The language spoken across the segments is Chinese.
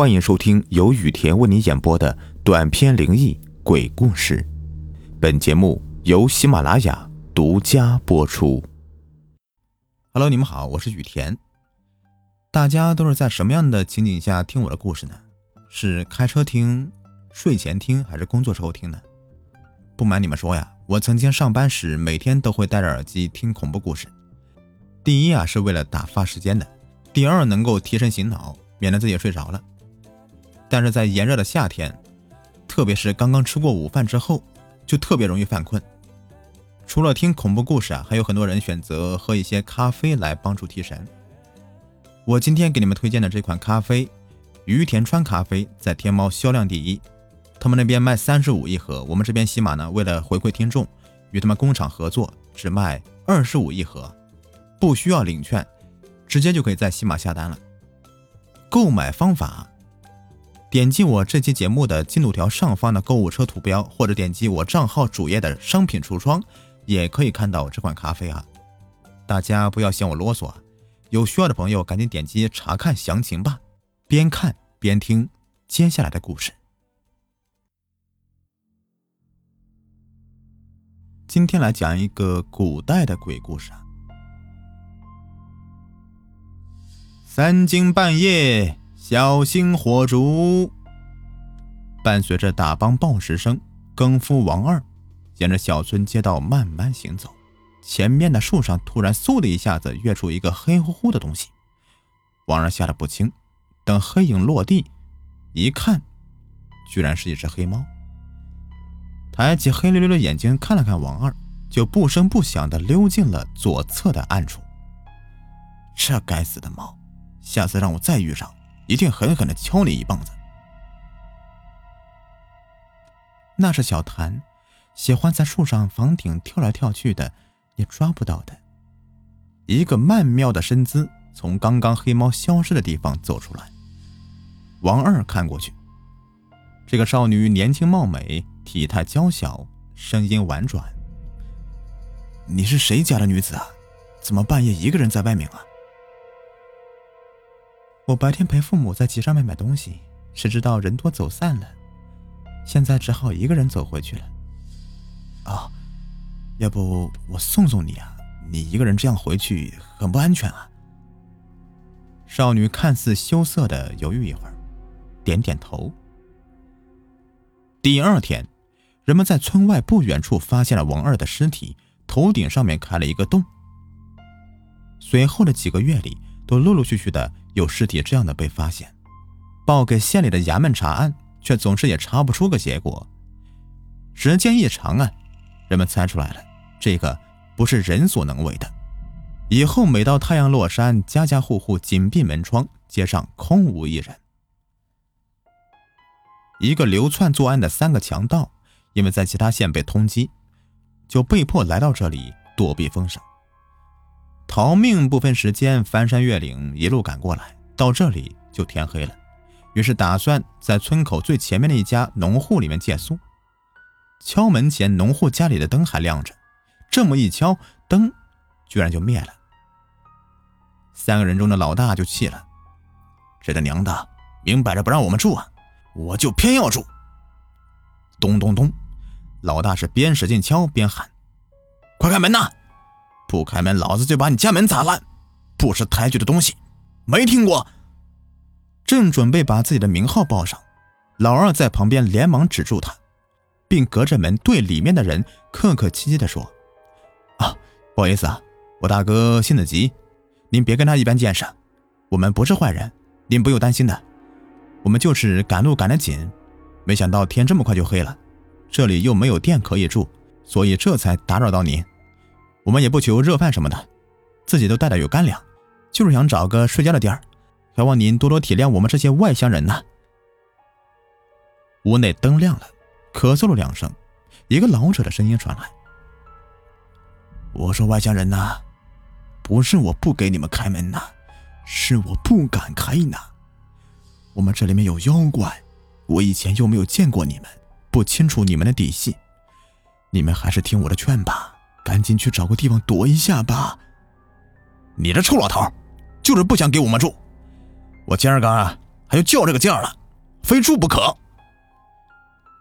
欢迎收听由雨田为你演播的短篇灵异鬼故事。本节目由喜马拉雅独家播出。Hello，你们好，我是雨田。大家都是在什么样的情景下听我的故事呢？是开车听、睡前听，还是工作时候听呢？不瞒你们说呀，我曾经上班时每天都会戴着耳机听恐怖故事。第一啊，是为了打发时间的；第二，能够提神醒脑，免得自己睡着了。但是在炎热的夏天，特别是刚刚吃过午饭之后，就特别容易犯困。除了听恐怖故事啊，还有很多人选择喝一些咖啡来帮助提神。我今天给你们推荐的这款咖啡，于田川咖啡，在天猫销量第一，他们那边卖三十五一盒，我们这边喜马呢，为了回馈听众，与他们工厂合作，只卖二十五一盒，不需要领券，直接就可以在喜马下单了。购买方法。点击我这期节目的进度条上方的购物车图标，或者点击我账号主页的商品橱窗，也可以看到这款咖啡啊。大家不要嫌我啰嗦，有需要的朋友赶紧点击查看详情吧。边看边听接下来的故事。今天来讲一个古代的鬼故事啊。三更半夜。小心火烛！伴随着打帮报时声，更夫王二沿着小村街道慢慢行走。前面的树上突然嗖的一下子跃出一个黑乎乎的东西，王二吓得不轻。等黑影落地，一看，居然是一只黑猫。抬起黑溜溜的眼睛看了看王二，就不声不响的溜进了左侧的暗处。这该死的猫，下次让我再遇上！一定狠狠的敲你一棒子。那是小谭，喜欢在树上房顶跳来跳去的，也抓不到的。一个曼妙的身姿从刚刚黑猫消失的地方走出来。王二看过去，这个少女年轻貌美，体态娇小，声音婉转。你是谁家的女子啊？怎么半夜一个人在外面啊？我白天陪父母在集上面买东西，谁知道人多走散了，现在只好一个人走回去了。啊，要不我送送你啊？你一个人这样回去很不安全啊。少女看似羞涩的犹豫一会儿，点点头。第二天，人们在村外不远处发现了王二的尸体，头顶上面开了一个洞。随后的几个月里，都陆陆续续的。有尸体这样的被发现，报给县里的衙门查案，却总是也查不出个结果。时间一长啊，人们猜出来了，这个不是人所能为的。以后每到太阳落山，家家户户紧闭门窗，街上空无一人。一个流窜作案的三个强盗，因为在其他县被通缉，就被迫来到这里躲避风声。逃命不分时间，翻山越岭，一路赶过来，到这里就天黑了。于是打算在村口最前面的一家农户里面借宿。敲门前，农户家里的灯还亮着，这么一敲，灯居然就灭了。三个人中的老大就气了：“这他娘的，明摆着不让我们住啊！我就偏要住！”咚咚咚，老大是边使劲敲边喊：“快开门呐！”不开门，老子就把你家门砸烂！不识抬举的东西，没听过。正准备把自己的名号报上，老二在旁边连忙止住他，并隔着门对里面的人客客气气地说：“啊，不好意思啊，我大哥性子急，您别跟他一般见识。我们不是坏人，您不用担心的。我们就是赶路赶得紧，没想到天这么快就黑了，这里又没有店可以住，所以这才打扰到您。”我们也不求热饭什么的，自己都带的有干粮，就是想找个睡觉的地儿，还望您多多体谅我们这些外乡人呐。屋内灯亮了，咳嗽了两声，一个老者的声音传来：“我说外乡人呐，不是我不给你们开门呐，是我不敢开呐。我们这里面有妖怪，我以前又没有见过你们，不清楚你们的底细，你们还是听我的劝吧。”赶紧去找个地方躲一下吧！你这臭老头，就是不想给我们住。我今儿个还要叫这个劲儿了，非住不可。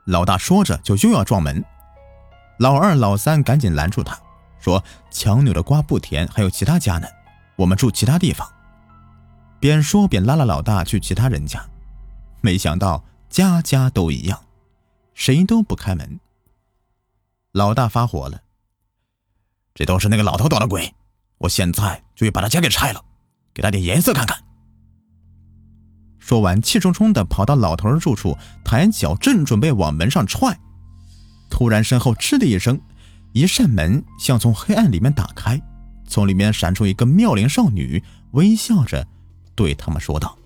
老大说着就又要撞门，老二、老三赶紧拦住他，说：“强扭的瓜不甜，还有其他家呢，我们住其他地方。”边说边拉了老大去其他人家，没想到家家都一样，谁都不开门。老大发火了：“这都是那个老头捣的鬼，我现在就要把他家给拆了，给他点颜色看看。”说完，气冲冲的跑到老头的住处，抬脚正准备往门上踹，突然身后嗤的一声，一扇门像从黑暗里面打开，从里面闪出一个妙龄少女，微笑着对他们说道：“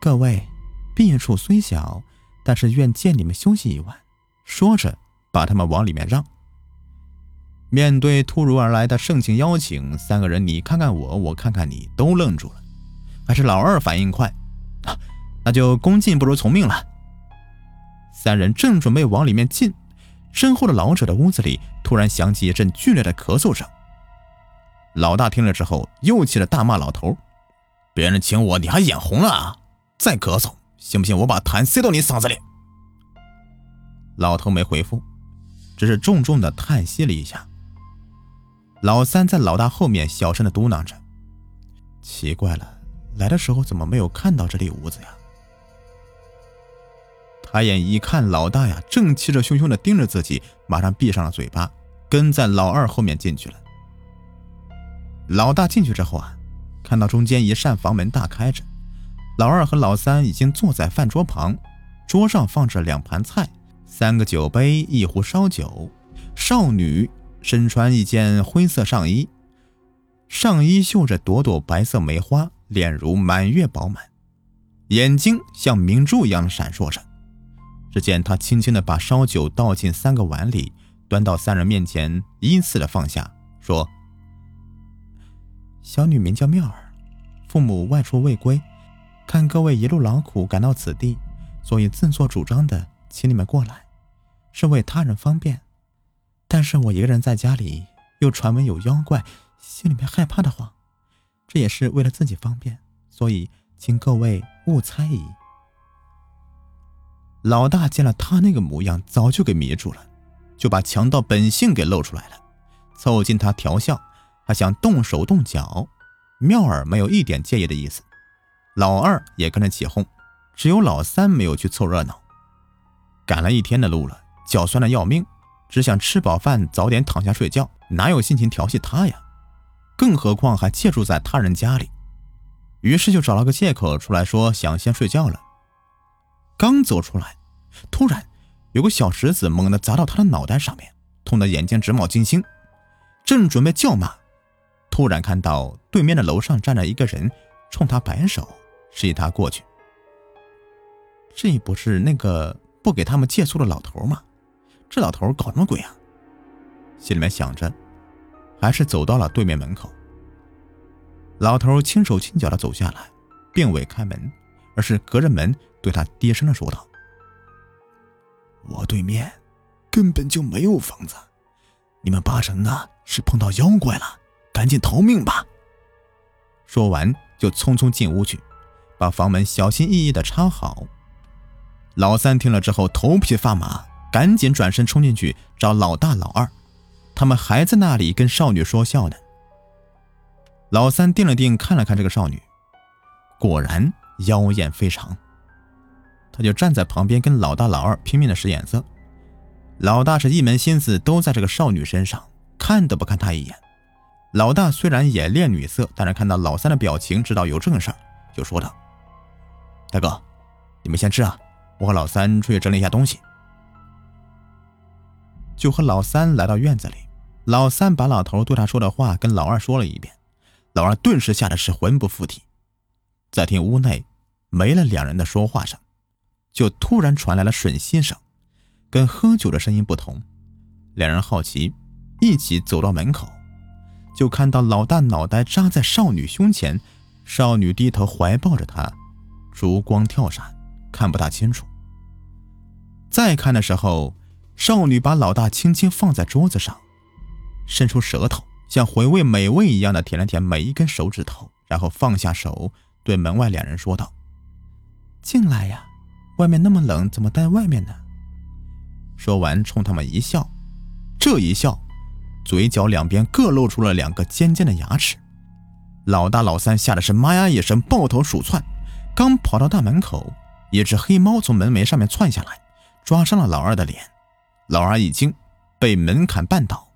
各位，别处虽小，但是愿见你们休息一晚。”说着，把他们往里面让。面对突如而来的盛情邀请，三个人你看看我，我看看你，都愣住了。还是老二反应快，啊，那就恭敬不如从命了。三人正准备往里面进，身后的老者的屋子里突然响起一阵剧烈的咳嗽声。老大听了之后，又气得大骂老头：“别人请我，你还眼红了啊？再咳嗽，信不信我把痰塞到你嗓子里？”老头没回复，只是重重的叹息了一下。老三在老大后面小声的嘟囔着：“奇怪了。”来的时候怎么没有看到这里屋子呀？抬眼一看，老大呀正气势汹汹的盯着自己，马上闭上了嘴巴，跟在老二后面进去了。老大进去之后啊，看到中间一扇房门大开着，老二和老三已经坐在饭桌旁，桌上放着两盘菜、三个酒杯、一壶烧酒。少女身穿一件灰色上衣，上衣绣着朵朵白色梅花。脸如满月饱满，眼睛像明珠一样闪烁着。只见他轻轻地把烧酒倒进三个碗里，端到三人面前，依次的放下，说：“小女名叫妙儿，父母外出未归，看各位一路劳苦赶到此地，所以自作主张的请你们过来，是为他人方便。但是我一个人在家里，又传闻有妖怪，心里面害怕的慌。”这也是为了自己方便，所以请各位勿猜疑。老大见了他那个模样，早就给迷住了，就把强盗本性给露出来了，凑近他调笑，还想动手动脚。妙儿没有一点介意的意思，老二也跟着起哄，只有老三没有去凑热闹。赶了一天的路了，脚酸的要命，只想吃饱饭早点躺下睡觉，哪有心情调戏他呀？更何况还借住在他人家里，于是就找了个借口出来说想先睡觉了。刚走出来，突然有个小石子猛地砸到他的脑袋上面，痛得眼睛直冒金星。正准备叫骂，突然看到对面的楼上站着一个人，冲他摆手，示意他过去。这不是那个不给他们借宿的老头吗？这老头搞什么鬼啊？心里面想着。还是走到了对面门口。老头轻手轻脚的走下来，并未开门，而是隔着门对他低声的说道：“我对面根本就没有房子，你们八成啊是碰到妖怪了，赶紧逃命吧。”说完就匆匆进屋去，把房门小心翼翼的插好。老三听了之后头皮发麻，赶紧转身冲进去找老大、老二。他们还在那里跟少女说笑呢。老三定了定，看了看这个少女，果然妖艳非常。他就站在旁边跟老大、老二拼命的使眼色。老大是一门心思都在这个少女身上，看都不看她一眼。老大虽然也恋女色，但是看到老三的表情，知道有正事儿，就说道：“大哥，你们先吃啊，我和老三出去整理一下东西。”就和老三来到院子里，老三把老头对他说的话跟老二说了一遍，老二顿时吓得是魂不附体。再听屋内没了两人的说话声，就突然传来了吮吸声，跟喝酒的声音不同。两人好奇，一起走到门口，就看到老大脑袋扎在少女胸前，少女低头怀抱着他，烛光跳闪，看不大清楚。再看的时候。少女把老大轻轻放在桌子上，伸出舌头，像回味美味一样的舔了舔每一根手指头，然后放下手，对门外两人说道：“进来呀，外面那么冷，怎么待外面呢？说完，冲他们一笑，这一笑，嘴角两边各露出了两个尖尖的牙齿。老大老三吓得是妈呀一声，抱头鼠窜，刚跑到大门口，一只黑猫从门楣上面窜下来，抓伤了老二的脸。老二一惊，被门槛绊倒，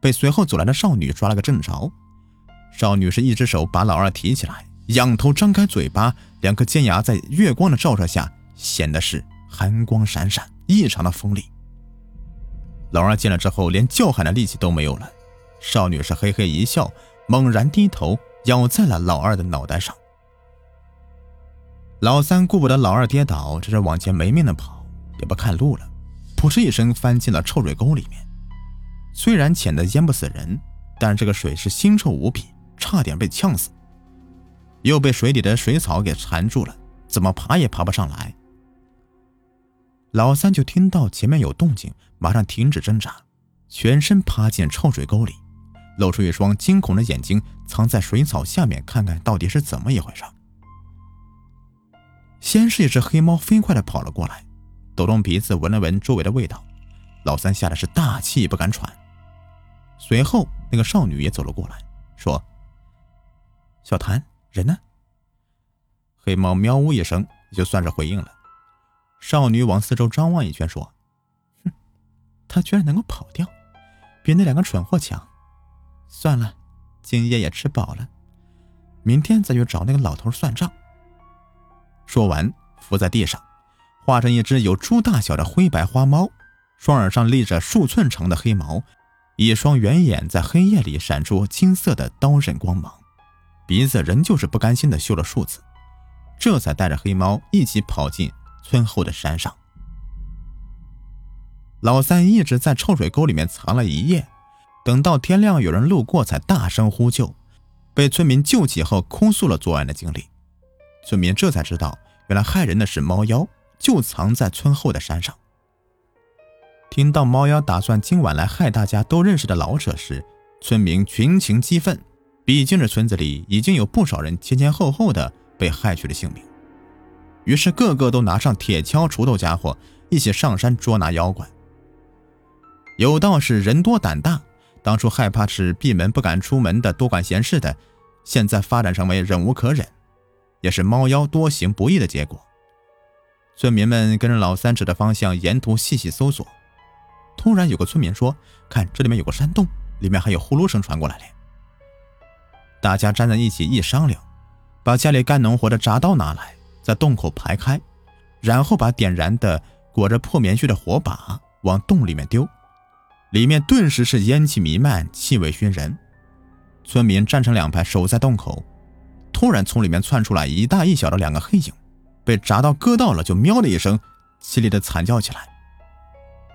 被随后走来的少女抓了个正着。少女是一只手把老二提起来，仰头张开嘴巴，两颗尖牙在月光的照射下显得是寒光闪闪，异常的锋利。老二见了之后，连叫喊的力气都没有了。少女是嘿嘿一笑，猛然低头咬在了老二的脑袋上。老三顾不得老二跌倒，只是往前没命的跑，也不看路了，扑哧一声翻进了臭水沟里面。虽然浅的淹不死人，但这个水是腥臭无比。差点被呛死，又被水里的水草给缠住了，怎么爬也爬不上来。老三就听到前面有动静，马上停止挣扎，全身趴进臭水沟里，露出一双惊恐的眼睛，藏在水草下面，看看到底是怎么一回事。先是一只黑猫飞快地跑了过来，抖动鼻子闻了闻周围的味道，老三吓得是大气不敢喘。随后，那个少女也走了过来，说。小谭，人呢？黑猫喵呜一声，也就算是回应了。少女往四周张望一圈，说：“哼，他居然能够跑掉，比那两个蠢货强。算了，今夜也吃饱了，明天再去找那个老头算账。”说完，伏在地上，化成一只有猪大小的灰白花猫，双耳上立着数寸长的黑毛，一双圆眼在黑夜里闪出金色的刀刃光芒。鼻子仍旧是不甘心的嗅了数次，这才带着黑猫一起跑进村后的山上。老三一直在臭水沟里面藏了一夜，等到天亮，有人路过才大声呼救，被村民救起后哭诉了作案的经历。村民这才知道，原来害人的是猫妖，就藏在村后的山上。听到猫妖打算今晚来害大家都认识的老者时，村民群情激愤。毕竟这村子里已经有不少人前前后后的被害去了性命，于是个个都拿上铁锹、锄头家伙，一起上山捉拿妖怪。有道是人多胆大，当初害怕是闭门不敢出门的多管闲事的，现在发展成为忍无可忍，也是猫妖多行不义的结果。村民们跟着老三指的方向沿途细细搜索，突然有个村民说：“看这里面有个山洞，里面还有呼噜声传过来了。”大家站在一起一商量，把家里干农活的铡刀拿来，在洞口排开，然后把点燃的裹着破棉絮的火把往洞里面丢，里面顿时是烟气弥漫，气味熏人。村民站成两排守在洞口，突然从里面窜出来一大一小的两个黑影，被铡刀割到了，就喵的一声，凄厉的惨叫起来。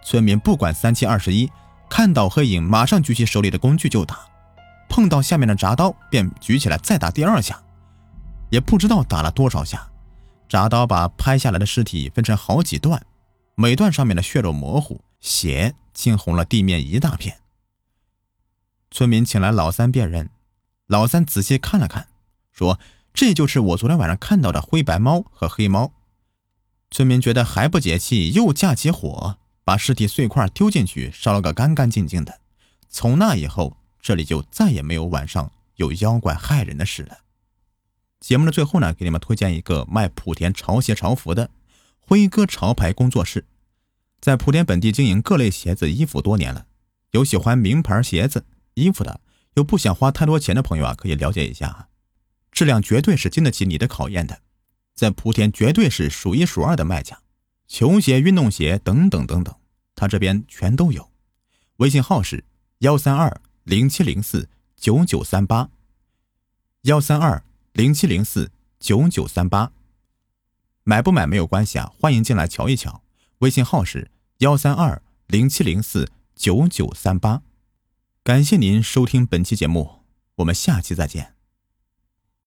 村民不管三七二十一，看到黑影马上举起手里的工具就打。碰到下面的铡刀，便举起来再打第二下，也不知道打了多少下，铡刀把拍下来的尸体分成好几段，每段上面的血肉模糊，血浸红了地面一大片。村民请来老三辨认，老三仔细看了看，说：“这就是我昨天晚上看到的灰白猫和黑猫。”村民觉得还不解气，又架起火，把尸体碎块丢进去，烧了个干干净净的。从那以后。这里就再也没有晚上有妖怪害人的事了。节目的最后呢，给你们推荐一个卖莆田潮鞋潮服的辉哥潮牌工作室，在莆田本地经营各类鞋子衣服多年了。有喜欢名牌鞋子衣服的，又不想花太多钱的朋友啊，可以了解一下，质量绝对是经得起你的考验的。在莆田绝对是数一数二的卖家，球鞋、运动鞋等等等等，他这边全都有。微信号是幺三二。零七零四九九三八，幺三二零七零四九九三八，买不买没有关系啊，欢迎进来瞧一瞧。微信号是幺三二零七零四九九三八，感谢您收听本期节目，我们下期再见。